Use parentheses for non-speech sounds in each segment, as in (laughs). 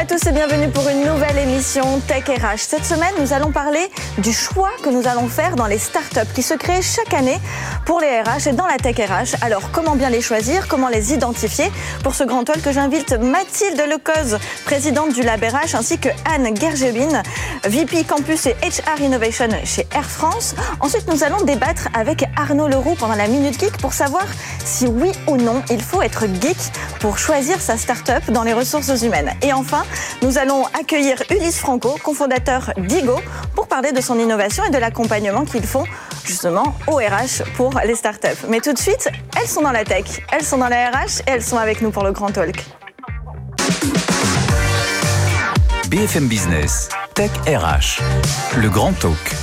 Bonjour à tous et bienvenue pour une nouvelle émission Tech RH. Cette semaine, nous allons parler du choix que nous allons faire dans les startups qui se créent chaque année pour les RH et dans la Tech RH. Alors, comment bien les choisir Comment les identifier? Pour ce grand talk, j'invite Mathilde Lecoz, présidente du Lab RH, ainsi que Anne Gergebin, VP Campus et HR Innovation chez Air France. Ensuite, nous allons débattre avec Arnaud Leroux pendant la Minute Geek pour savoir si oui ou non il faut être geek pour choisir sa startup dans les ressources humaines. Et enfin, nous allons accueillir Ulysse Franco, cofondateur d'Igo, pour parler de son innovation et de l'accompagnement qu'ils font justement au RH pour les startups. Mais tout de suite, elles sont dans la tech, elles sont dans la RH et elles sont avec nous pour le Grand Talk. BFM Business, Tech RH, le Grand Talk.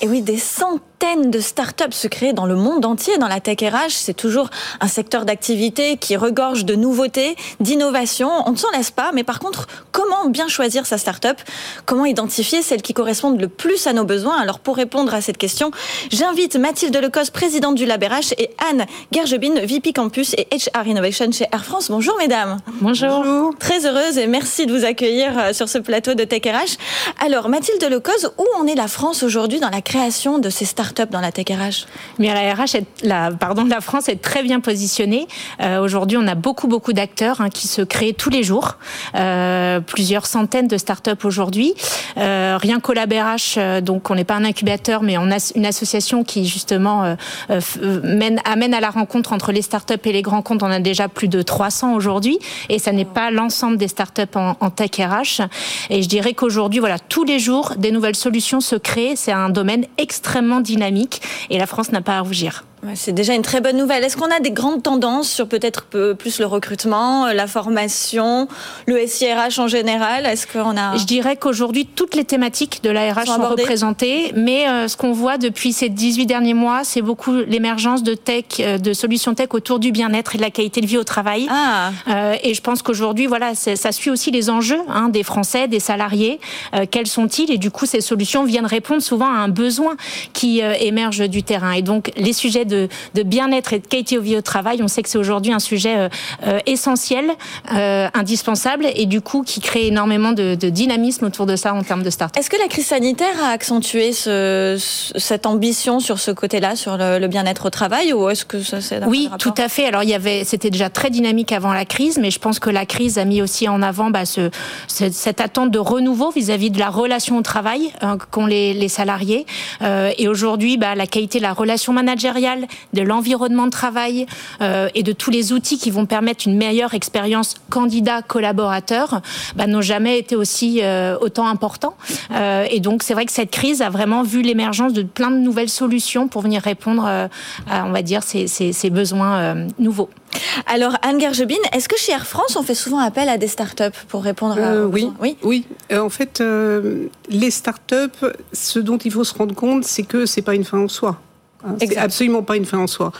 Et oui, des centaines de startups se créent dans le monde entier dans la tech RH. C'est toujours un secteur d'activité qui regorge de nouveautés, d'innovations. On ne s'en laisse pas, mais par contre, comment bien choisir sa startup? Comment identifier celles qui correspondent le plus à nos besoins? Alors pour répondre à cette question, j'invite Mathilde Lecos, présidente du LabRH, et Anne Gergebin, VP Campus et HR Innovation chez Air France. Bonjour mesdames. Bonjour. Très heureuse et merci de vous accueillir euh, sur ce plateau de Tech RH. Alors Mathilde Lecos, où en est la France aujourd'hui dans la création de ces startups? Dans la tech RH Mais la RH, est, la, pardon, la France est très bien positionnée. Euh, Aujourd'hui, on a beaucoup beaucoup d'acteurs hein, qui se créent tous les jours. Euh, plusieurs centaines de startups aujourd'hui. Euh, rien qu'au Lab RH, euh, donc on n'est pas un incubateur, mais on a une association qui justement euh, euh, mène, amène à la rencontre entre les startups et les grands comptes. On a déjà plus de 300 aujourd'hui, et ça n'est pas l'ensemble des startups en, en tech RH. Et je dirais qu'aujourd'hui, voilà, tous les jours, des nouvelles solutions se créent. C'est un domaine extrêmement dynamique et la France n'a pas à rougir. C'est déjà une très bonne nouvelle. Est-ce qu'on a des grandes tendances sur peut-être plus le recrutement, la formation, le SIRH en général? Est-ce qu'on a Je dirais qu'aujourd'hui toutes les thématiques de la RH sont, sont représentées, mais euh, ce qu'on voit depuis ces 18 derniers mois, c'est beaucoup l'émergence de tech, euh, de solutions tech autour du bien-être et de la qualité de vie au travail. Ah. Euh, et je pense qu'aujourd'hui, voilà, ça suit aussi les enjeux hein, des Français, des salariés. Euh, quels sont-ils? Et du coup, ces solutions viennent répondre souvent à un besoin qui euh, émerge du terrain. Et donc, les sujets de de, de bien-être et de qualité au vie au travail, on sait que c'est aujourd'hui un sujet euh, euh, essentiel, euh, indispensable, et du coup qui crée énormément de, de, dynamisme autour de ça en termes de start. Est-ce que la crise sanitaire a accentué ce, cette ambition sur ce côté-là, sur le, le bien-être au travail, ou est-ce que ça c'est Oui, tout à fait. Alors il y avait, c'était déjà très dynamique avant la crise, mais je pense que la crise a mis aussi en avant bah, ce, ce, cette attente de renouveau vis-à-vis -vis de la relation au travail euh, qu'ont les, les salariés. Euh, et aujourd'hui, bah, la qualité de la relation managériale, de l'environnement de travail euh, et de tous les outils qui vont permettre une meilleure expérience candidat-collaborateur bah, n'ont jamais été aussi euh, autant importants. Euh, et donc c'est vrai que cette crise a vraiment vu l'émergence de plein de nouvelles solutions pour venir répondre euh, à, on va dire, ces, ces, ces besoins euh, nouveaux. Alors Anne Gergebin, est-ce que chez Air France on fait souvent appel à des startups pour répondre à oui, oui, oui. en fait, euh, les startups, ce dont il faut se rendre compte, c'est que c'est pas une fin en soi. C'est absolument pas une fin en soi.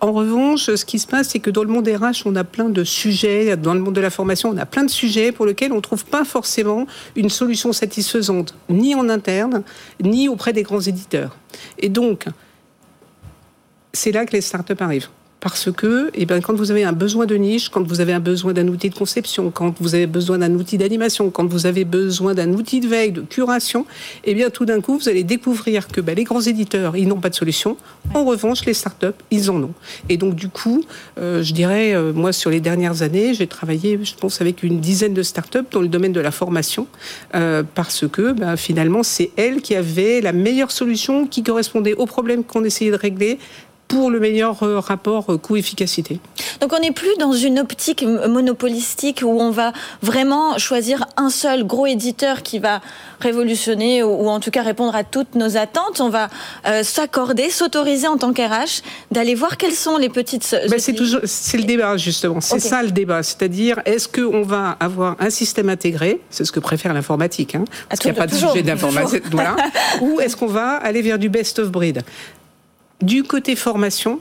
En revanche, ce qui se passe, c'est que dans le monde RH, on a plein de sujets, dans le monde de la formation, on a plein de sujets pour lesquels on ne trouve pas forcément une solution satisfaisante, ni en interne, ni auprès des grands éditeurs. Et donc, c'est là que les startups arrivent parce que eh ben, quand vous avez un besoin de niche, quand vous avez un besoin d'un outil de conception, quand vous avez besoin d'un outil d'animation, quand vous avez besoin d'un outil de veille, de curation, eh bien tout d'un coup, vous allez découvrir que ben, les grands éditeurs, ils n'ont pas de solution. En revanche, les startups, ils en ont. Et donc du coup, euh, je dirais, euh, moi, sur les dernières années, j'ai travaillé, je pense, avec une dizaine de startups dans le domaine de la formation, euh, parce que ben, finalement, c'est elles qui avaient la meilleure solution qui correspondait aux problèmes qu'on essayait de régler pour le meilleur rapport coût-efficacité. Donc on n'est plus dans une optique monopolistique où on va vraiment choisir un seul gros éditeur qui va révolutionner ou en tout cas répondre à toutes nos attentes. On va euh, s'accorder, s'autoriser en tant qu'RH d'aller voir quelles sont les petites. Ben c'est toujours c'est le débat justement. C'est okay. ça le débat, c'est-à-dire est-ce qu'on va avoir un système intégré, c'est ce que préfère l'informatique, hein, parce qu'il n'y a pas de sujet d'informatique, voilà, (laughs) ou est-ce qu'on va aller vers du best of breed? Du côté formation,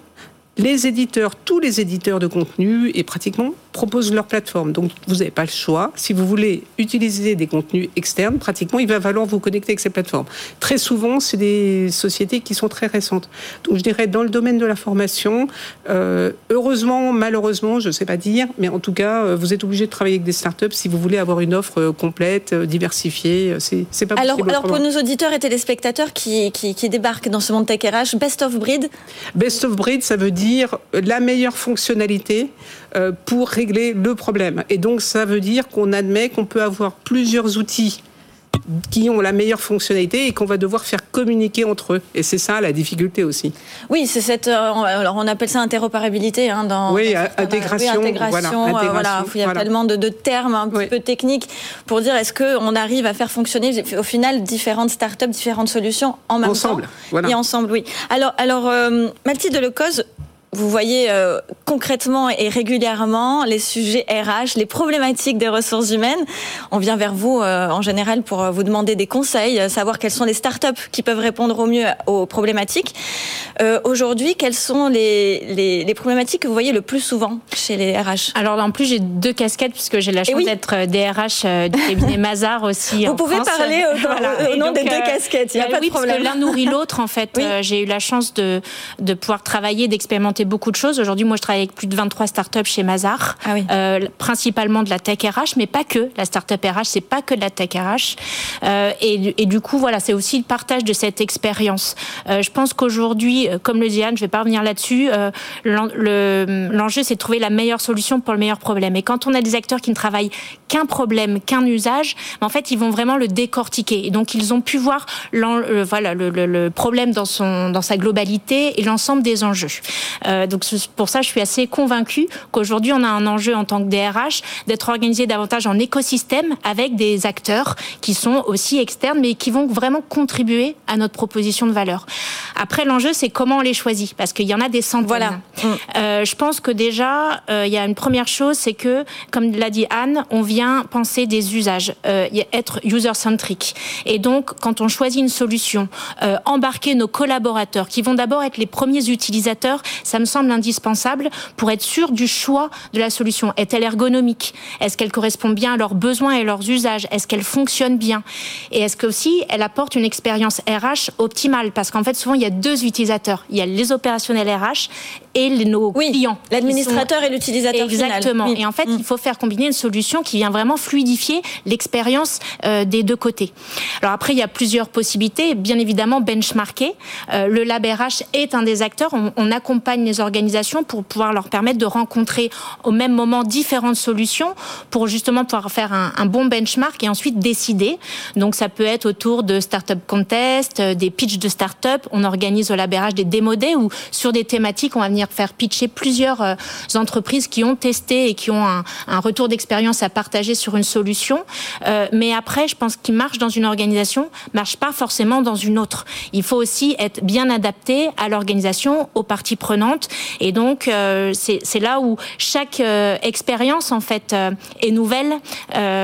les éditeurs, tous les éditeurs de contenu et pratiquement proposent leur plateforme. Donc vous n'avez pas le choix. Si vous voulez utiliser des contenus externes, pratiquement il va falloir vous connecter avec ces plateformes. Très souvent, c'est des sociétés qui sont très récentes. Donc je dirais dans le domaine de la formation, euh, heureusement, malheureusement, je ne sais pas dire, mais en tout cas, euh, vous êtes obligé de travailler avec des startups si vous voulez avoir une offre euh, complète, diversifiée. C'est pas alors, possible. Alors pour nos auditeurs et téléspectateurs qui, qui, qui débarquent dans ce monde tech RH, best of breed. Best of breed, ça veut dire la meilleure fonctionnalité euh, pour régler le problème. Et donc ça veut dire qu'on admet qu'on peut avoir plusieurs outils qui ont la meilleure fonctionnalité et qu'on va devoir faire communiquer entre eux. Et c'est ça la difficulté aussi. Oui, c'est cette. Euh, alors on appelle ça interopérabilité hein, dans. Oui, intégration. intégration, euh, voilà, Il y a tellement de, termes un petit peu techniques pour dire est-ce qu'on arrive à faire fonctionner au final différentes startups, différentes solutions en même ensemble, temps? Voilà. Et ensemble, oui. Alors, alors euh, Mathilde Lecoz, vous voyez euh, concrètement et régulièrement les sujets RH, les problématiques des ressources humaines. On vient vers vous euh, en général pour euh, vous demander des conseils, savoir quelles sont les startups qui peuvent répondre au mieux aux problématiques. Aujourd'hui, quelles sont les, les, problématiques que vous voyez le plus souvent chez les RH Alors en plus, j'ai deux casquettes puisque j'ai la eh chance d'être DRH du cabinet (laughs) Mazar aussi. Vous pouvez parler au, (laughs) nom des deux casquettes, il n'y a bah pas de problème. L'un nourrit l'autre en fait. j'ai eu la chance de, de pouvoir travailler, d'expérimenter beaucoup de choses. Aujourd'hui, moi, je travaille avec plus de 23 startups chez Mazar, ah euh, principalement de la tech RH, mais pas que. La startup RH, c'est pas que de la tech RH. Euh, et, du coup, voilà, c'est aussi le partage de cette expérience. Euh, je pense qu'aujourd'hui, comme le dit Anne, je vais pas revenir là-dessus, l'enjeu, c'est de trouver la meilleure solution pour le meilleur problème. Et quand on a des acteurs qui ne travaillent qu'un problème, qu'un usage, en fait, ils vont vraiment le décortiquer. Et donc, ils ont pu voir voilà, le, le, problème dans, son, dans sa globalité et l'ensemble des enjeux. Euh, donc pour ça, je suis assez convaincue qu'aujourd'hui, on a un enjeu en tant que DRH d'être organisé davantage en écosystème avec des acteurs qui sont aussi externes, mais qui vont vraiment contribuer à notre proposition de valeur. Après, l'enjeu, c'est comment on les choisit, parce qu'il y en a des centaines. Voilà. Euh, je pense que déjà, euh, il y a une première chose, c'est que, comme l'a dit Anne, on vient penser des usages, être user-centric. Et donc, quand on choisit une solution, embarquer nos collaborateurs, qui vont d'abord être les premiers utilisateurs, ça me semble indispensable pour être sûr du choix de la solution. Est-elle ergonomique? Est-ce qu'elle correspond bien à leurs besoins et leurs usages? Est-ce qu'elle fonctionne bien? Et est-ce qu'aussi elle apporte une expérience RH optimale? Parce qu'en fait, souvent, il y a deux utilisateurs. Il y a les opérationnels RH et nos clients. L'administrateur et l'utilisateur Exactement. Et en fait, mm. il faut faire combiner une solution qui vient vraiment fluidifier l'expérience euh, des deux côtés. Alors après, il y a plusieurs possibilités. Bien évidemment, benchmarker. Euh, le Lab RH est un des acteurs. On, on accompagne les organisations pour pouvoir leur permettre de rencontrer au même moment différentes solutions pour justement pouvoir faire un, un bon benchmark et ensuite décider. Donc ça peut être autour de startup contest, euh, des pitchs de startup. On organise au Lab RH des démodés ou sur des thématiques, on va venir faire pitcher plusieurs euh, entreprises qui ont testé et qui ont un, retour d'expérience à partager sur une solution. Euh, mais après, je pense qu'il marche dans une organisation, marche pas forcément dans une autre. Il faut aussi être bien adapté à l'organisation, aux parties prenantes. Et donc, euh, c'est là où chaque expérience, en fait, est nouvelle.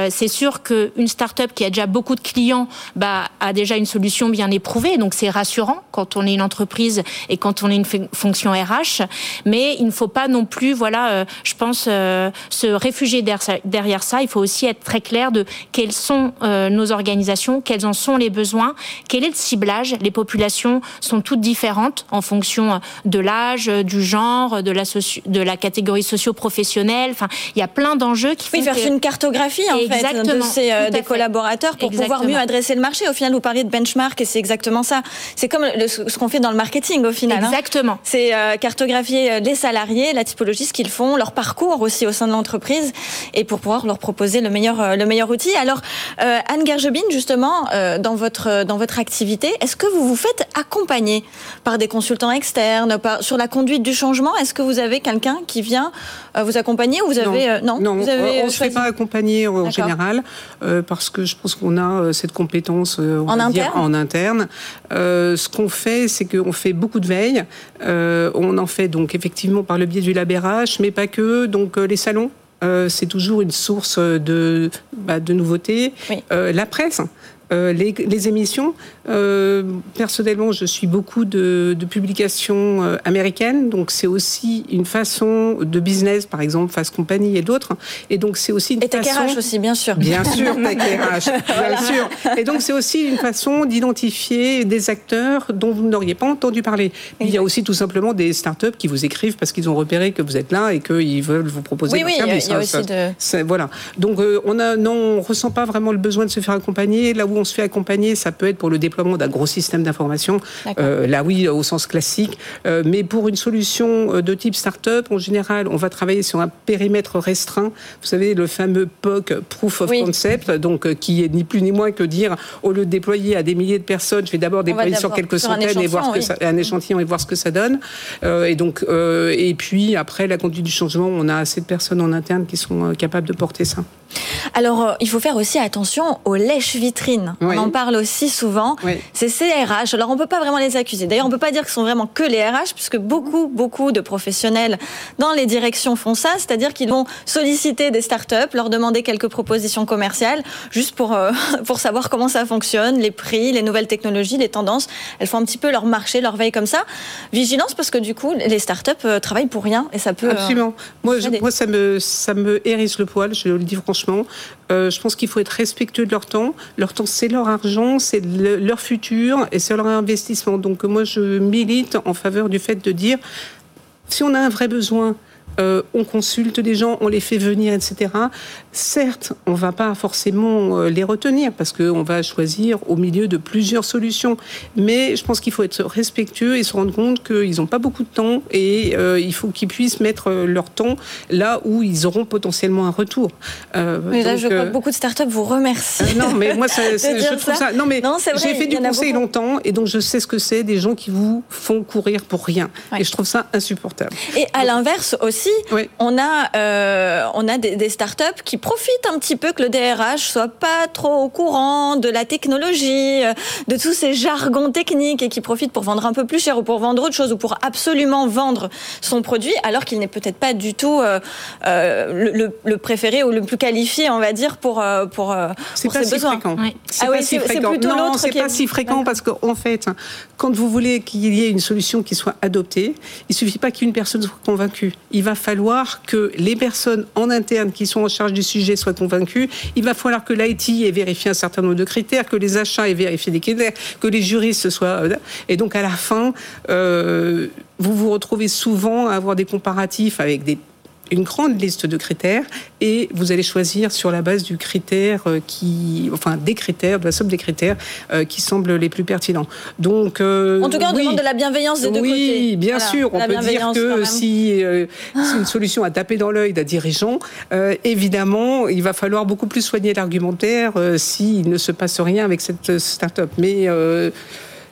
c'est sûr qu'une start-up qui a déjà beaucoup de clients bah, a déjà une solution bien éprouvée. Donc, c'est rassurant quand on est une entreprise et quand on est une fonction RH mais il ne faut pas non plus, voilà, euh, je pense, euh, se réfugier derrière ça. Il faut aussi être très clair de quelles sont euh, nos organisations, quels en sont les besoins, quel est le ciblage. Les populations sont toutes différentes en fonction de l'âge, du genre, de la, de la catégorie socio-professionnelle. Enfin, il y a plein d'enjeux qui font oui, faire une cartographie en fait de ces, des collaborateurs pour pouvoir mieux adresser le marché. Au final, vous parliez de benchmark et c'est exactement ça. C'est comme ce qu'on fait dans le marketing au final. Hein. Exactement. C'est cartographier euh, les salariés, la typologie, ce qu'ils font, leur parcours aussi au sein de l'entreprise, et pour pouvoir leur proposer le meilleur, euh, le meilleur outil. Alors, euh, Anne Gergebine, justement, dans, votre, dans votre activité, est-ce que vous vous faites accompagner par des consultants externes sur la conduite du changement? Est-ce que vous avez quelqu'un qui vient vous accompagner ou vous avez non, non, vous avez on ne se fait pas accompagner en général parce que je pense qu'on a cette compétence en, interne? en interne. ce qu'on fait, c'est qu'on fait beaucoup de veille. on en fait donc effectivement par le biais du labérage, mais pas que. Donc euh, les salons, euh, c'est toujours une source de, bah, de nouveautés. Euh, la presse. Les, émissions, personnellement, je suis beaucoup de, publications américaines, donc c'est aussi une façon de business, par exemple, Fast Company et d'autres. Et donc c'est aussi une et façon... aussi, bien sûr. Bien sûr, (laughs) bien sûr. Et donc c'est aussi une façon d'identifier des acteurs dont vous n'auriez pas entendu parler. Il y a aussi tout simplement des startups qui vous écrivent parce qu'ils ont repéré que vous êtes là et qu'ils veulent vous proposer oui, oui, service. Il y a, aussi de... Voilà. Donc euh, on a non, on ressent pas vraiment le besoin de se faire accompagner. Là où on se fait accompagner, ça peut être pour le déploiement d'un gros système d'information. Euh, là oui, au sens classique. Euh, mais pour une solution de type startup, en général, on va travailler sur un périmètre restreint. Vous savez, le fameux POC, Proof of Concept, donc qui est ni plus ni moins que dire, au lieu de déployer à des milliers de personnes, je vais d'abord déployer sur quelques centaines et voir ce que ça, un échantillon et voir ce que ça donne. Euh, et donc, euh, et puis après la conduite du changement, on a assez de personnes en interne qui sont euh, capables de porter ça. Alors, il faut faire aussi attention aux lèches-vitrines. On en parle aussi souvent. C'est ces RH. Alors, on ne peut pas vraiment les accuser. D'ailleurs, on ne peut pas dire que ce sont vraiment que les RH, puisque beaucoup, beaucoup de professionnels dans les directions font ça. C'est-à-dire qu'ils vont solliciter des startups, leur demander quelques propositions commerciales, juste pour, (laughs) pour savoir comment ça fonctionne, les prix, les nouvelles technologies, les tendances. Elles font un petit peu leur marché, leur veille comme ça. Vigilance parce que du coup, les startups euh, travaillent pour rien et ça peut. Euh, Absolument. moi, moi, ça me, ça me hérisse le poil, je le dis franchement. Euh, je pense qu'il faut être respectueux de leur temps. Leur temps, c'est leur argent, c'est leur futur et c'est leur investissement. Donc, moi, je milite en faveur du fait de dire si on a un vrai besoin, euh, on consulte des gens, on les fait venir, etc. Certes, on ne va pas forcément euh, les retenir parce qu'on va choisir au milieu de plusieurs solutions. Mais je pense qu'il faut être respectueux et se rendre compte qu'ils n'ont pas beaucoup de temps et euh, il faut qu'ils puissent mettre leur temps là où ils auront potentiellement un retour. mais là, je crois que beaucoup de startups vous remercient. non, mais moi, (laughs) je trouve ça. Non, mais j'ai fait du conseil longtemps et donc je sais ce que c'est des gens qui vous font courir pour rien. Et je trouve ça insupportable. Et à l'inverse aussi, on a, euh, on a des, des, startups qui profitent un petit peu que le DRH soit pas trop au courant de la technologie, euh, de tous ces jargons techniques et qui profitent pour vendre un peu plus cher ou pour vendre autre chose ou pour absolument vendre son produit alors qu'il n'est peut-être pas du tout euh, le, préféré ou le plus qualifié, on va dire, pour, pour, pour ses besoins. Fréquent. C'est ah pas si fréquent. Non, c'est pas si fréquent parce qu'en fait, quand vous voulez qu'il y ait une solution qui soit adoptée, il suffit pas qu'une personne soit convaincue. Il va falloir que les personnes en interne qui sont en charge du sujet soient convaincues. Il va falloir que l'IT ait vérifié un certain nombre de critères, que les achats aient vérifié des critères, que les juristes soient. Euh, et donc à la fin, euh, vous vous retrouvez souvent à avoir des comparatifs avec des une grande liste de critères et vous allez choisir sur la base du critère euh, qui, enfin des critères, de la somme des critères euh, qui semblent les plus pertinents. Donc, euh, en tout cas, on demande de la bienveillance des deux côtés. Oui, bien sûr. On peut dire que si c'est une solution à taper dans l'œil d'un dirigeant, évidemment, il va falloir beaucoup plus soigner l'argumentaire s'il ne se passe rien avec cette start-up. Mais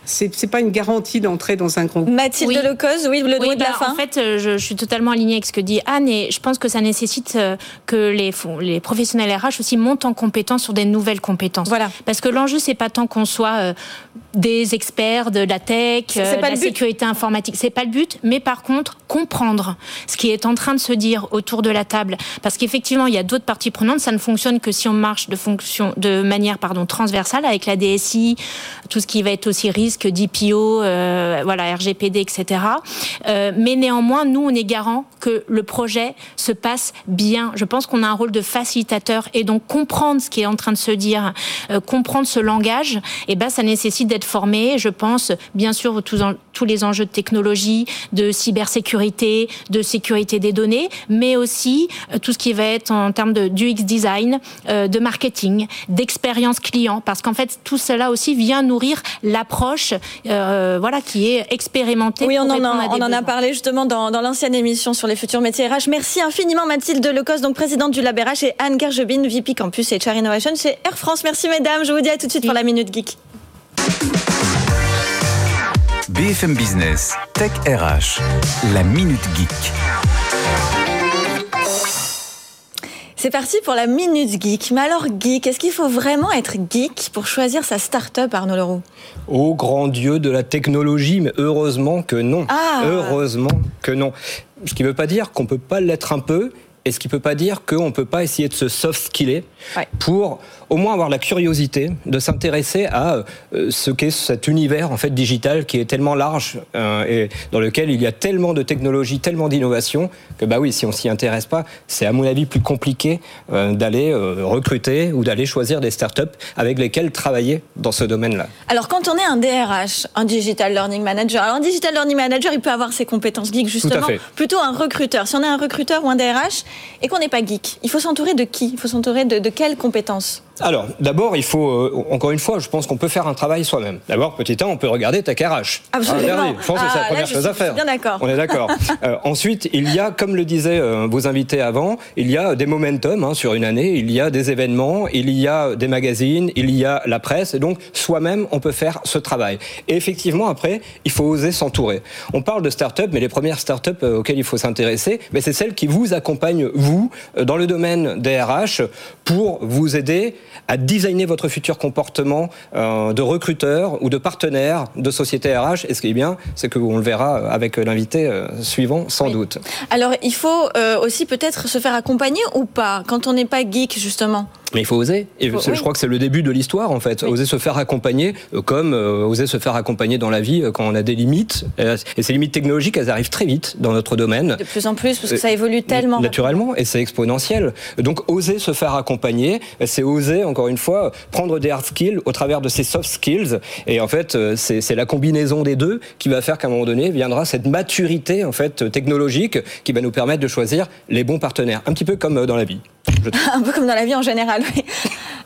c'est pas une garantie d'entrer dans un groupe. Mathilde oui. Lecoz, oui, le droit de la bah, fin. En fait, euh, je, suis totalement alignée avec ce que dit Anne et je pense que ça nécessite euh, que les, les professionnels RH aussi montent en compétence sur des nouvelles compétences. Voilà. Parce que l'enjeu, c'est pas tant qu'on soit euh, des experts de la tech, de la sécurité informatique. C'est pas le but, mais par contre, comprendre ce qui est en train de se dire autour de la table. Parce qu'effectivement, il y a d'autres parties prenantes. Ça ne fonctionne que si on marche de, fonction, de manière pardon, transversale avec la DSI, tout ce qui va être aussi risque que d'IPO, euh, voilà, RGPD, etc. Euh, mais néanmoins, nous, on est garant que le projet se passe bien. Je pense qu'on a un rôle de facilitateur et donc comprendre ce qui est en train de se dire, euh, comprendre ce langage, eh ben, ça nécessite d'être formé. Je pense, bien sûr, tous, tous les enjeux de technologie, de cybersécurité, de sécurité des données, mais aussi tout ce qui va être en termes de UX design, de marketing, d'expérience client, parce qu'en fait, tout cela aussi vient nourrir l'approche euh, voilà, qui est expérimentée. Oui, on, en a, on en a parlé justement dans, l'ancienne émission sur les futurs métiers RH. Merci infiniment Mathilde Lecos, donc présidente du Lab RH, et Anne Gergebin, VP Campus et HR Innovation chez Air France. Merci mesdames, je vous dis à tout de suite pour la Minute Geek. BFM Business, Tech RH, la Minute Geek. C'est parti pour la Minute Geek. Mais alors, geek, est-ce qu'il faut vraiment être geek pour choisir sa start-up, Arnaud Leroux? Ô grand Dieu de la technologie, mais heureusement que non. Ah. Heureusement que non. Ce qui ne veut pas dire qu'on ne peut pas l'être un peu est-ce qu'il peut pas dire qu'on ne peut pas essayer de se soft skiller pour au moins avoir la curiosité de s'intéresser à euh, ce qu'est cet univers en fait digital qui est tellement large euh, et dans lequel il y a tellement de technologies, tellement d'innovations que bah oui, si on s'y intéresse pas, c'est à mon avis plus compliqué euh, d'aller recruter ou d'aller choisir des startups avec lesquelles travailler dans ce domaine-là. Alors quand on est un DRH, un digital learning manager, alors un digital learning manager, il peut avoir ses compétences geek justement, plutôt un recruteur. Si on est un recruteur ou un DRH et qu'on n'est pas geek, il faut s'entourer de qui? Il faut s'entourer de, de quelles compétences? Alors, d'abord, il faut, euh, encore une fois, je pense qu'on peut faire un travail soi-même. D'abord, petit 1, on peut regarder ta RH. Absolument. je pense que c'est la ah, première chose à faire. Bien d'accord. On est d'accord. (laughs) Euh, ensuite, il y a, comme le disaient euh, vos invités avant, il y a des momentum hein, sur une année, il y a des événements, il y a des magazines, il y a la presse. Et donc, soi-même, on peut faire ce travail. Et effectivement, après, il faut oser s'entourer. On parle de start-up, mais les premières start-up auxquelles il faut s'intéresser, c'est celles qui vous accompagnent, vous, dans le domaine des RH, pour vous aider à designer votre futur comportement euh, de recruteur ou de partenaire de société RH. Et ce qui est bien, c'est qu'on le verra avec l'invité euh, suivant, sans doute. Alors, il faut euh, aussi peut-être se faire accompagner ou pas, quand on n'est pas geek, justement? Mais il faut oser. Et je crois que c'est le début de l'histoire, en fait. Oser se faire accompagner, euh, comme euh, oser se faire accompagner dans la vie euh, quand on a des limites. Et ces limites technologiques, elles arrivent très vite dans notre domaine. De plus en plus, parce que ça évolue tellement. Naturellement, et c'est exponentiel. Donc, oser se faire accompagner, c'est oser, encore une fois, prendre des hard skills au travers de ces soft skills. Et en fait, c'est la combinaison des deux qui va faire qu'à un moment donné viendra cette maturité, en fait, technologique qui va nous permettre de choisir les bons partenaires. Un petit peu comme dans la vie. (laughs) Un peu comme dans la vie en général. Oui.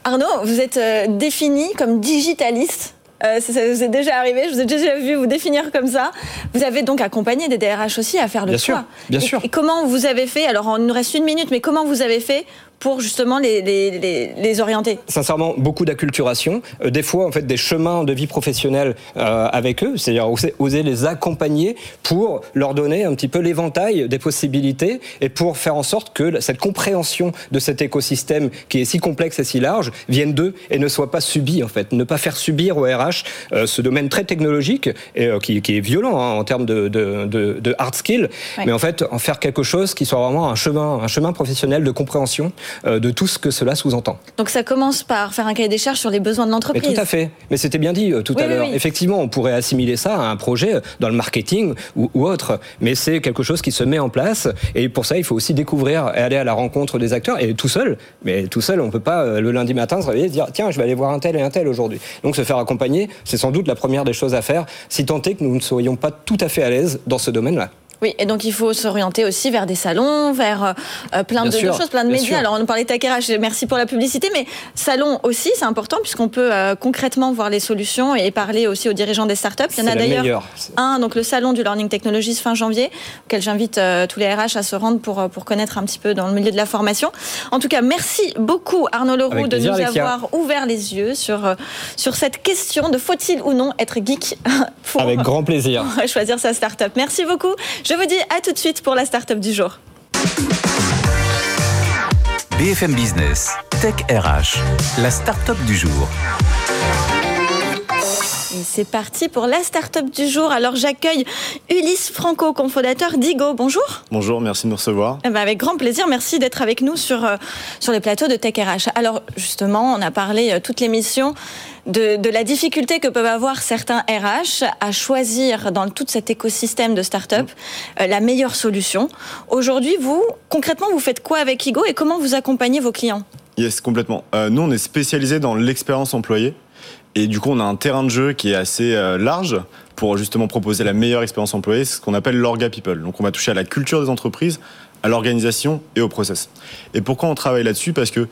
Arnaud, vous êtes euh, défini comme digitaliste. Euh, ça, vous est déjà arrivé, je vous ai déjà vu vous définir comme ça. Vous avez donc accompagné des DRH aussi à faire le bien choix. Sûr, bien sûr. Et comment vous avez fait Alors, il nous reste une minute, mais comment vous avez fait pour justement les, les, les, orienter. Sincèrement, beaucoup d'acculturation, euh, des fois en fait des chemins de vie professionnelle euh, avec eux, c'est-à-dire oser, les accompagner pour leur donner un petit peu l'éventail des possibilités et pour faire en sorte que cette compréhension de cet écosystème qui est si complexe et si large vienne d'eux et ne soit pas subie en fait, ne pas faire subir au RH euh, ce domaine très technologique et qui, qui, est violent hein, en termes de, de, de, hard skill, mais en fait en faire quelque chose qui soit vraiment un chemin, un chemin professionnel de compréhension euh, de tout ce que cela sous-entend. Donc ça commence par faire un cahier des charges sur les besoins de l'entreprise. tout à fait. Mais c'était bien dit euh, tout à l'heure. Effectivement, on pourrait assimiler ça à un projet dans le marketing ou, autre. Mais c'est quelque chose qui se met en place. Et pour ça, il faut aussi découvrir et aller à la rencontre des acteurs. Et tout seul, mais tout seul, on ne peut pas euh, le lundi matin se réveiller et se dire tiens, je vais aller voir un tel et un tel aujourd'hui. Donc se faire accompagner, c'est sans doute la première des choses à faire, si tant est que nous ne soyons pas tout à fait à l'aise dans ce domaine-là. Oui, et donc il faut s'orienter aussi vers des salons, vers euh, euh, plein de, choses, plein de médias. Alors on nous parlait de merci pour la publicité, mais salon aussi, c'est important puisqu'on peut euh, concrètement voir les solutions et parler aussi aux dirigeants des startups. Il y en a d'ailleurs un, donc le salon du Learning Technologies fin janvier, auquel j'invite tous les RH à se rendre pour, pour connaître un petit peu dans le milieu de la formation. En tout cas, merci beaucoup Arnaud Leroux de nous avoir ouvert les yeux sur, sur cette question de faut-il ou non être geek? (laughs) Pour, Avec grand plaisir. (laughs) choisir sa startup. Merci beaucoup. Je vous dis à tout de suite pour la start-up du jour. BFM Business, Tech RH, la start-up du jour. C'est parti pour la start-up du jour. Alors j'accueille Ulysse Franco, cofondateur d'Igo. Bonjour. Bonjour, merci de nous recevoir. Eh ben, avec grand plaisir, merci d'être avec nous sur, euh, sur les plateaux de Tech RH. Alors justement, on a parlé euh, toute l'émission de, de, la difficulté que peuvent avoir certains RH à choisir dans tout cet écosystème de start-up mm. euh, la meilleure solution. Aujourd'hui, vous, concrètement, vous faites quoi avec Igo et comment vous accompagnez vos clients? Yes, complètement. nous, on est spécialisé dans l'expérience employée. Et du coup, on a un terrain de jeu qui est assez euh, large pour justement proposer la meilleure expérience employée, ce qu'on appelle l'orga people. Donc on va toucher à la culture des entreprises, à l'organisation et au process. Et pourquoi on travaille là-dessus? Parce que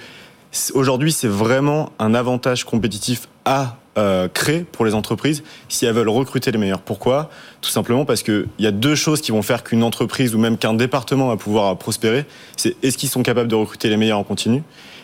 aujourd'hui, c'est vraiment un avantage compétitif à euh, créer pour les entreprises si elles veulent recruter les meilleurs. Pourquoi? Tout simplement parce qu'il y a deux choses qui vont faire qu'une entreprise ou même qu'un département va pouvoir prospérer. C'est est-ce qu'ils sont capables de recruter les meilleurs en continu?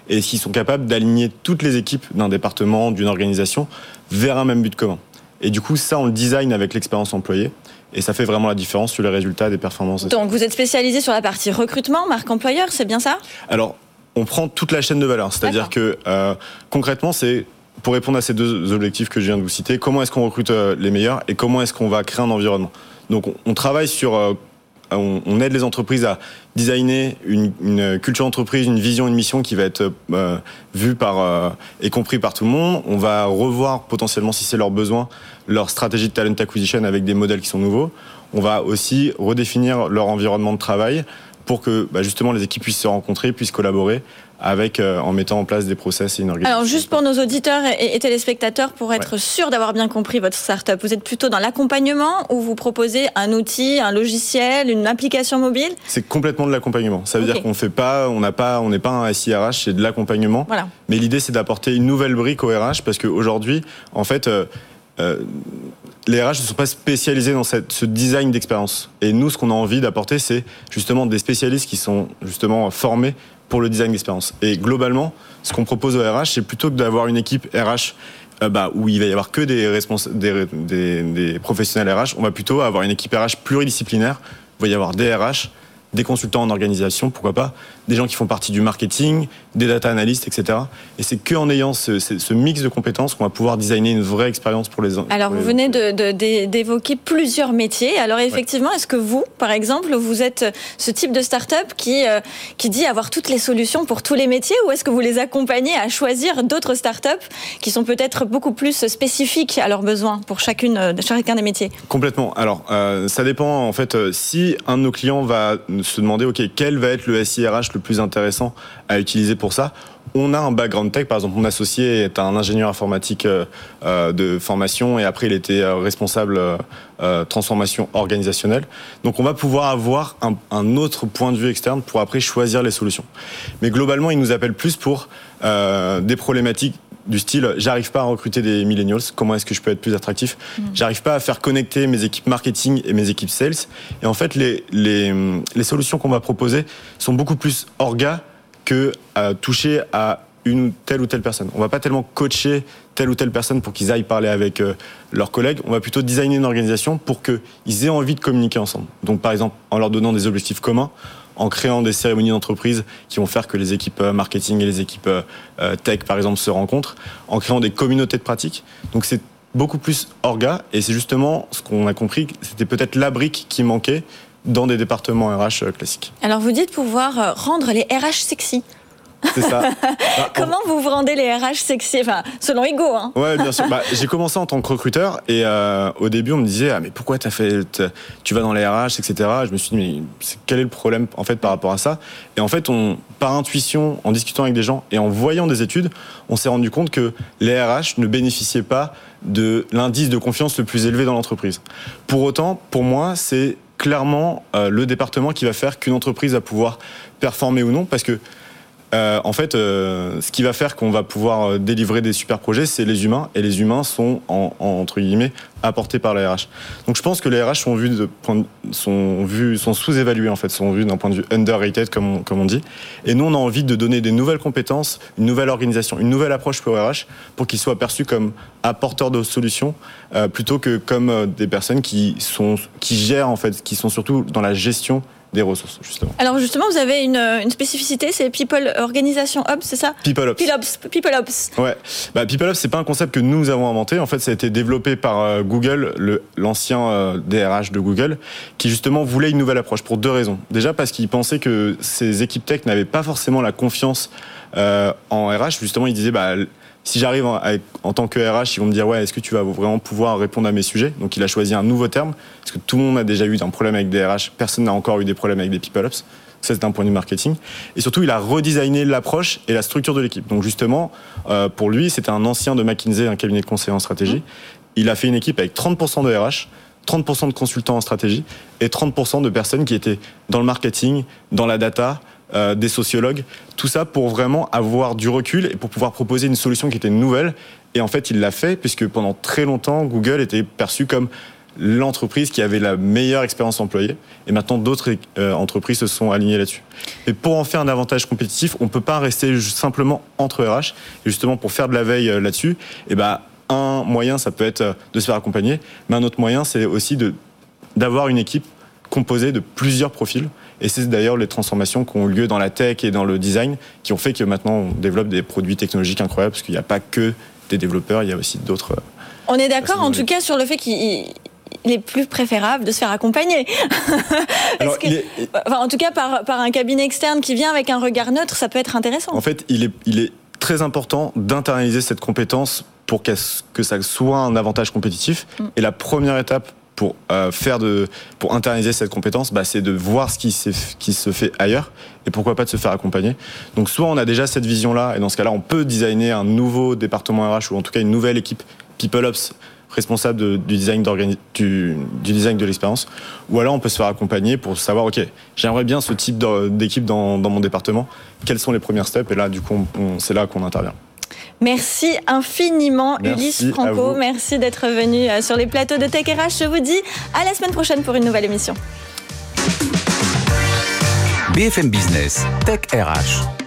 Et s'ils sont capables d'aligner toutes les équipes d'un département, d'une organisation, vers un même but commun. Et du coup, ça, on le design avec l'expérience employée. Et ça fait vraiment la différence sur les résultats des performances. Donc, vous êtes spécialisé sur la partie recrutement, marque employeur, c'est bien ça? Alors, on prend toute la chaîne de valeur. C'est-à-dire que euh, concrètement, c'est pour répondre à ces deux objectifs que je viens de vous citer, comment est-ce qu'on recrute euh, les meilleurs et comment est-ce qu'on va créer un environnement? Donc, on, travaille sur on, aide les entreprises à designer une, culture d'entreprise, une vision, une mission qui va être euh, vue par euh, et compris par tout le monde. On va revoir potentiellement, si c'est leur besoin, leur stratégie de talent acquisition avec des modèles qui sont nouveaux. On va aussi redéfinir leur environnement de travail pour que bah, justement les équipes puissent se rencontrer, puissent collaborer avec euh, en mettant en place des process et une organisation. Alors juste pour nos auditeurs et, téléspectateurs, pour être sûr d'avoir bien compris votre startup, vous êtes plutôt dans l'accompagnement ou vous proposez un outil, un logiciel, une application mobile? C'est complètement de l'accompagnement. Ça veut dire qu'on fait pas, on n'a pas, on n'est pas un SIRH, c'est de l'accompagnement. Voilà. Mais l'idée c'est d'apporter une nouvelle brique au RH parce qu'aujourd'hui, en fait. Euh, euh, les RH ne sont pas spécialisés dans ce design d'expérience. Et nous, ce qu'on a envie d'apporter, c'est justement des spécialistes qui sont justement formés pour le design d'expérience. Et globalement, ce qu'on propose au RH, c'est plutôt que d'avoir une équipe RH euh, bah, où il va y avoir que des, des, professionnels RH, on va plutôt avoir une équipe RH pluridisciplinaire. Il va y avoir des RH, des consultants en organisation, pourquoi pas, des gens qui font partie du marketing, des data analystes, etc. Et c'est qu'en ayant ce, mix de compétences qu'on va pouvoir designer une vraie expérience pour les Alors, vous venez d'évoquer plusieurs métiers. Alors, effectivement, est-ce que vous, par exemple, vous êtes ce type de start-up qui, euh, qui dit avoir toutes les solutions pour tous les métiers ou est-ce que vous les accompagnez à choisir d'autres start-up qui sont peut-être beaucoup plus spécifiques à leurs besoins pour chacune, euh, chacun des métiers? Complètement. Alors, euh, ça dépend, en fait, si un de nos clients va se demander, OK, quel va être le SIRH le plus intéressant à utiliser pour ça on a un background tech, par exemple, mon associé est un ingénieur informatique euh, euh, de formation et après il était euh, responsable transformation organisationnelle. Donc on va pouvoir avoir un, autre point de vue externe pour après choisir les solutions. Mais globalement, il nous appelle plus pour des problématiques du style j'arrive pas à recruter des millennials, comment est-ce que je peux être plus attractif mm. J'arrive pas à faire connecter mes équipes marketing et mes équipes sales. Et en fait, les, les, les solutions qu'on va proposer sont beaucoup plus orga que à toucher à une telle ou telle personne. On va pas tellement coacher telle ou telle personne pour qu'ils aillent parler avec euh, leurs collègues. On va plutôt designer une organisation pour qu'ils aient envie de communiquer ensemble. Donc, par exemple, en leur donnant des objectifs communs, en créant des cérémonies d'entreprise qui vont faire que les équipes euh, marketing et les équipes euh, tech, par exemple, se rencontrent, en créant des communautés de pratiques. Donc c'est beaucoup plus orga, et c'est justement ce qu'on a compris, c'était peut-être la brique qui manquait dans des départements RH euh, classiques. Alors vous dites pouvoir rendre les RH sexy. C'est ça. (laughs) Bah, Comment vous vous rendez les RH sexy? Enfin, selon Ego. Hein. Ouais, bien sûr. Bah, j'ai commencé en tant que recruteur et euh, au début, on me disait ah mais pourquoi as fait, tu vas dans les RH, etc. Je me suis dit mais quel est le problème en fait par rapport à ça? Et en fait, on, par intuition, en discutant avec des gens et en voyant des études, on s'est rendu compte que les RH ne bénéficiaient pas de l'indice de confiance le plus élevé dans l'entreprise. Pour autant, pour moi, c'est clairement euh, le département qui va faire qu'une entreprise va pouvoir performer ou non, parce que euh, en fait, euh, ce qui va faire qu'on va pouvoir euh, délivrer des super projets, c'est les humains, et les humains sont entre guillemets apportés par la RH. Donc, je pense que les RH sont vus de sont vus, sont sous-évalués en fait, sont vus d'un point de vue underrated comme on, comme on dit. Et nous, on a envie de donner des nouvelles compétences, une nouvelle organisation, une nouvelle approche pour RH, pour qu'ils soient perçus comme apporteurs de solutions, plutôt que comme des personnes qui sont qui gèrent en fait, qui sont surtout dans la gestion des ressources, justement. Alors, justement, vous avez une, une spécificité, c'est People Organisation Hub, c'est ça? People Ops. People Ops. Ouais. Bah, People Ops, c'est pas un concept que nous avons inventé. En fait, ça a été développé par euh, Google, l'ancien euh, DRH de Google, qui justement voulait une nouvelle approche pour deux raisons. Déjà, parce qu'il pensait que ces équipes tech n'avaient pas forcément la confiance euh, en RH. Justement, il disait, bah, si j'arrive en, tant que RH, ils vont me dire ouais, est-ce que tu vas vraiment pouvoir répondre à mes sujets? Donc il a choisi un nouveau terme parce que tout le monde a déjà eu un problème avec des RH, personne n'a encore eu des problèmes avec des people ops. Ça, c'est un point de vue marketing. Et surtout, il a redesigné l'approche et la structure de l'équipe. Donc, justement, euh, pour lui, c'était un ancien de McKinsey, un cabinet de conseil en stratégie. Il a fait une équipe avec 30% de RH, 30% de consultants en stratégie et 30% de personnes qui étaient dans le marketing, dans la data, euh, des sociologues, tout ça pour vraiment avoir du recul et pour pouvoir proposer une solution qui était nouvelle. Et en fait, il l'a fait puisque pendant très longtemps, Google était perçu comme l'entreprise qui avait la meilleure expérience employée. Et maintenant, d'autres euh, entreprises se sont alignées là-dessus. Et pour en faire un avantage compétitif, on ne peut pas rester simplement entre RH. Et justement, pour faire de la veille euh, là-dessus, et eh ben, un moyen, ça peut être de se faire accompagner, mais un autre moyen, c'est aussi d'avoir une équipe composée de plusieurs profils et c'est d'ailleurs les transformations qui ont eu lieu dans la tech et dans le design qui ont fait que maintenant on développe des produits technologiques incroyables parce qu'il n'y a pas que des développeurs, il y a aussi d'autres. On est d'accord en tout cas sur le fait qu'il il est plus préférable de se faire accompagner. (laughs) en tout cas, par, par un cabinet externe qui vient avec un regard neutre, ça peut être intéressant. En fait, il est, il est très important d'internaliser cette compétence pour que ça soit un avantage compétitif. Mm. Et la première étape pour euh, faire de, pour internaliser cette compétence, bah, c'est de voir ce qui, qui se fait ailleurs et pourquoi pas de se faire accompagner. Donc soit on a déjà cette vision-là et dans ce cas-là on peut designer un nouveau département RH ou en tout cas une nouvelle équipe People Ops responsable du, design du, du, design de l'expérience, ou alors on peut se faire accompagner pour savoir, ok, j'aimerais bien ce type d'équipe dans, dans, mon département, quelles sont les premières steps, et là, du coup, c'est là qu'on intervient. Merci infiniment, Ulysse Franco. Merci d'être venu euh, sur les plateaux de Tech RH. Je vous dis à la semaine prochaine pour une nouvelle émission. BFM Business, Tech RH.